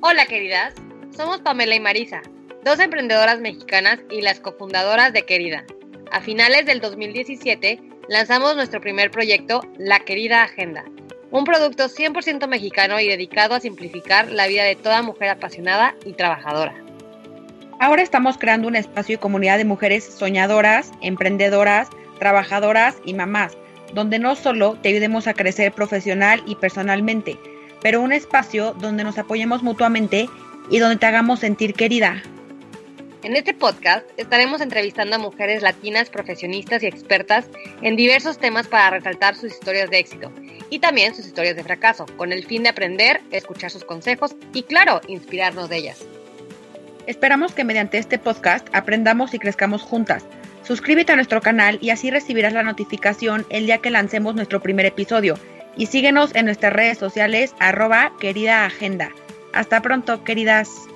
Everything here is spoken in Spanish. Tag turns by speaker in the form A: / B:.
A: Hola queridas, somos Pamela y Marisa, dos emprendedoras mexicanas y las cofundadoras de Querida. A finales del 2017 lanzamos nuestro primer proyecto, La Querida Agenda, un producto 100% mexicano y dedicado a simplificar la vida de toda mujer apasionada y trabajadora.
B: Ahora estamos creando un espacio y comunidad de mujeres soñadoras, emprendedoras, trabajadoras y mamás, donde no solo te ayudemos a crecer profesional y personalmente, pero un espacio donde nos apoyemos mutuamente y donde te hagamos sentir querida.
A: En este podcast estaremos entrevistando a mujeres latinas profesionistas y expertas en diversos temas para resaltar sus historias de éxito y también sus historias de fracaso, con el fin de aprender, escuchar sus consejos y, claro, inspirarnos de ellas.
B: Esperamos que mediante este podcast aprendamos y crezcamos juntas. Suscríbete a nuestro canal y así recibirás la notificación el día que lancemos nuestro primer episodio. Y síguenos en nuestras redes sociales arroba querida agenda. Hasta pronto, queridas.